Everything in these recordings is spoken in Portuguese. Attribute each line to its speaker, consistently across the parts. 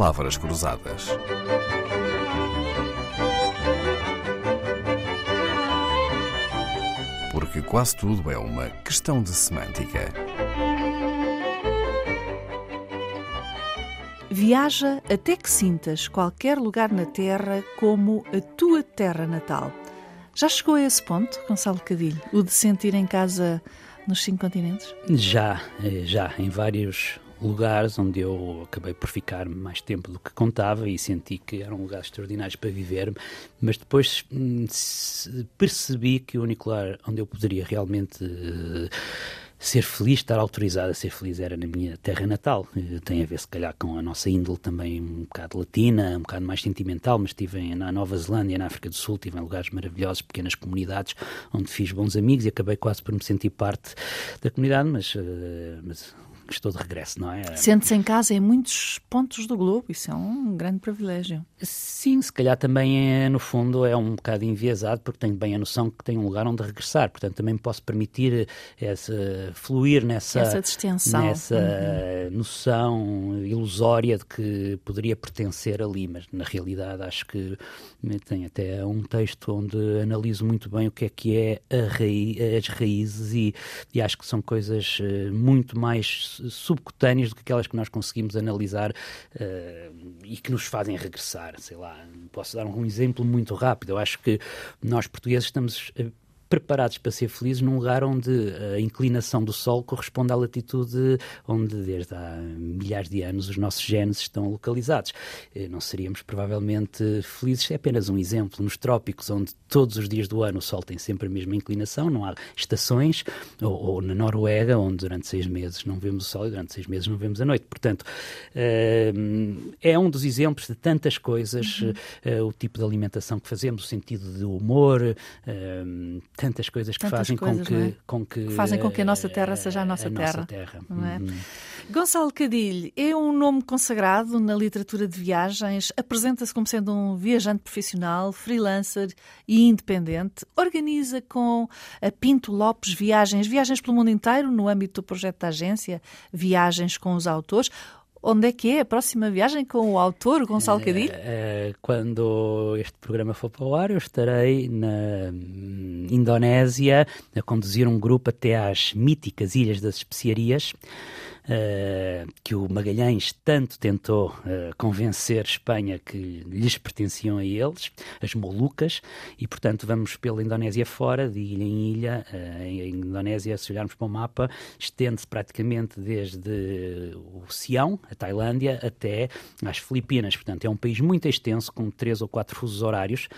Speaker 1: palavras cruzadas. Porque quase tudo é uma questão de semântica.
Speaker 2: Viaja até que sintas qualquer lugar na Terra como a tua terra natal. Já chegou a esse ponto, Gonçalo Cadilho? O de sentir em casa nos cinco continentes?
Speaker 3: Já, eh, já, em vários lugares onde eu acabei por ficar mais tempo do que contava e senti que eram lugares extraordinários para viver, mas depois hum, percebi que o único lugar onde eu poderia realmente uh, ser feliz, estar autorizado a ser feliz era na minha terra natal. Eh, tem a ver, se calhar, com a nossa índole também um bocado latina, um bocado mais sentimental, mas estive na Nova Zelândia, na África do Sul, estive em lugares maravilhosos, pequenas comunidades, onde fiz bons amigos e acabei quase por me sentir parte da comunidade, mas, uh, estou de regresso, não é?
Speaker 2: Sente-se em casa em muitos pontos do globo, isso é um grande privilégio.
Speaker 3: Sim, se calhar também é, no fundo é um bocado enviesado, porque tenho bem a noção que tenho um lugar onde regressar, portanto também me posso permitir essa, fluir nessa,
Speaker 2: Essa distensão.
Speaker 3: nessa uhum. noção ilusória de que poderia pertencer ali, mas na realidade acho que tem até um texto onde analiso muito bem o que é que é raiz, as raízes e, e acho que são coisas eh, muito mais subcutâneas do que aquelas que nós conseguimos analisar uh, e que nos fazem regressar. Sei lá, posso dar um exemplo muito rápido. Eu acho que nós portugueses estamos preparados para ser felizes num lugar onde a inclinação do Sol corresponde à latitude onde, desde há milhares de anos, os nossos genes estão localizados. Eh, não seríamos provavelmente felizes, é apenas um exemplo. Nos trópicos, onde todos os dias do ano o Sol tem sempre a mesma inclinação, não há estações, ou, ou na Noruega, onde durante seis meses não vemos o Sol e durante seis meses não vemos a noite. Portanto, eh, é um dos exemplos de tantas coisas, uhum. Eh, o tipo de alimentação que fazemos, o sentido de humor, tantas coisas que tantas fazem coisas, com, que, é?
Speaker 2: com que, que fazem com que a nossa terra seja a nossa
Speaker 3: a
Speaker 2: terra.
Speaker 3: Nossa terra.
Speaker 2: É? Uhum. Gonçalo Cadilho é um nome consagrado na literatura de viagens, apresenta-se como sendo um viajante profissional, freelancer e independente, organiza com a Pinto Lopes viagens, viagens pelo mundo inteiro no âmbito do projeto da agência, viagens com os autores. Onde é que é a próxima viagem com o autor, Gonçalo eh, Cadilho?
Speaker 3: Uh, quando este programa for para o ar, eu estarei na Indonésia a conduzir um grupo até às míticas Ilhas das Especiarias uh, que o Magalhães tanto tentou uh, convencer Espanha que lhes pertenciam a eles, as Molucas, e portanto vamos pela Indonésia fora, de ilha em ilha. Uh, a Indonésia, se olharmos para o mapa, estende-se praticamente desde o Sião, a Tailândia, até às Filipinas. Portanto, é um país muito extenso, com três ou quatro fusos horários.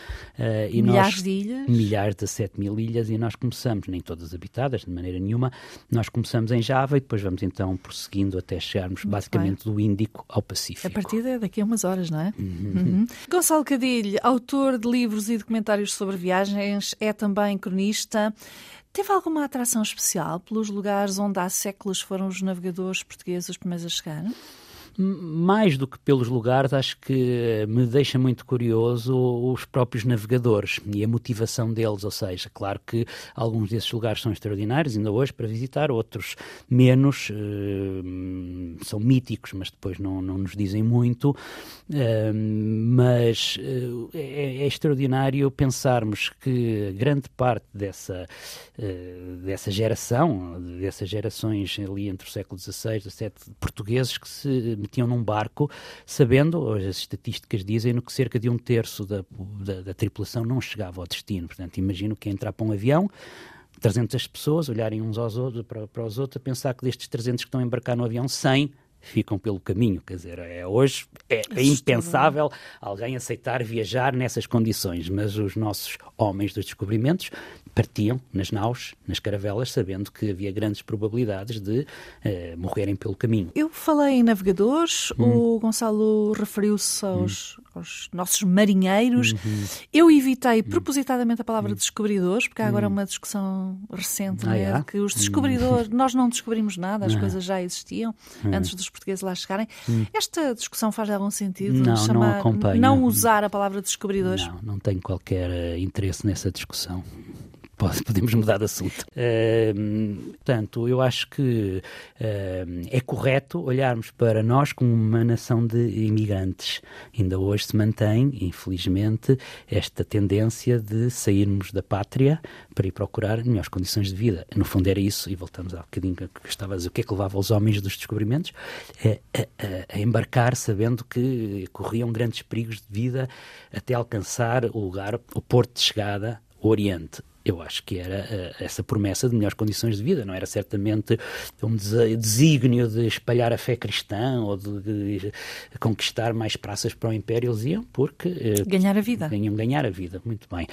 Speaker 2: e milhares nós, de ilhas?
Speaker 3: Milhares de 7 mil ilhas, e nós começamos, nem todas habitadas, de maneira nenhuma, nós começamos em Java e depois vamos então por seguindo até chegarmos Muito basicamente bem. do Índico ao Pacífico.
Speaker 2: A partir é daqui a umas horas, não é? Uhum. Uhum. Gonçalo Cadilho, autor de livros e documentários sobre viagens, é também cronista. Teve alguma atração especial pelos lugares onde há séculos foram os navegadores portugueses os primeiros a chegar?
Speaker 3: Mais do que pelos lugares, acho que me deixa muito curioso os próprios navegadores e a motivação deles. Ou seja, claro que alguns desses lugares são extraordinários, ainda hoje, para visitar, outros menos, uh, são míticos, mas depois não, não nos dizem muito. Uh, mas uh, é, é, extraordinário pensarmos que grande parte dessa, dessa geração, dessas gerações ali entre o século XVI e XVII, portugueses que se metiam num barco, sabendo, as estatísticas dizem, que cerca de um terço da, da, da tripulação não chegava ao destino. Portanto, imagino que entrar para um avião, 300 pessoas olharem uns aos outros, para, para os outros, a pensar que destes 300 que estão a embarcar no avião, 100 ficam pelo caminho. Quer dizer, é, hoje é, é impensável alguém aceitar viajar nessas condições, mas os nossos homens dos descobrimentos partiam nas naus, nas caravelas, sabendo que havia grandes probabilidades de uh, morrerem pelo caminho.
Speaker 2: Eu falei em navegadores, hum. o Gonçalo referiu-se aos, hum. aos, nossos marinheiros. Uhum. Eu evitei hum. propositadamente a palavra hum. descobridores, porque há agora hum. uma discussão recente, ah, né, de que os hum. descobridores, nós não descobrimos nada, as coisas já existiam antes dos portugueses lá chegarem. Esta discussão faz algum sentido?
Speaker 3: Não,
Speaker 2: chamar,
Speaker 3: não acompanho.
Speaker 2: Não usar a palavra descobridores?
Speaker 3: Não, não tenho qualquer uh, interesse nessa discussão podemos mudar de assunto. Uh, portanto, eu acho que uh, é correto olharmos para nós como uma nação de imigrantes. Ainda hoje se mantém, infelizmente, esta tendência de sairmos da pátria para ir procurar melhores condições de vida. No fundo era isso, e voltamos há bocadinho que estava a dizer, o que é que levava os homens dos descobrimentos a, a, a embarcar sabendo que corriam grandes perigos de vida até alcançar o lugar, o porto de chegada, o Oriente eu acho que era uh, essa promessa de melhores condições de vida, não era certamente um desígnio de espalhar a fé cristã ou de, de conquistar mais praças para o Império, eles iam porque...
Speaker 2: Uh, ganhar a vida.
Speaker 3: Ganham ganhar a vida, muito bem.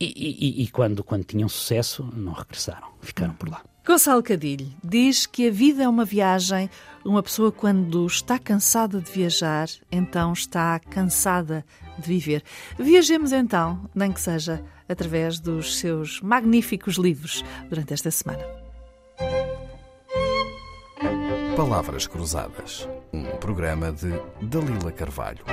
Speaker 3: E, e, e, quando, quando tinham sucesso, não regressaram, ficaram por lá.
Speaker 2: Gonçalo Cadilho diz que a vida é uma viagem. Uma pessoa, quando está cansada de viajar, então está cansada de viver. Viajemos então, nem que seja através dos seus magníficos livros durante esta semana.
Speaker 1: Palavras Cruzadas, um programa de Dalila Carvalho.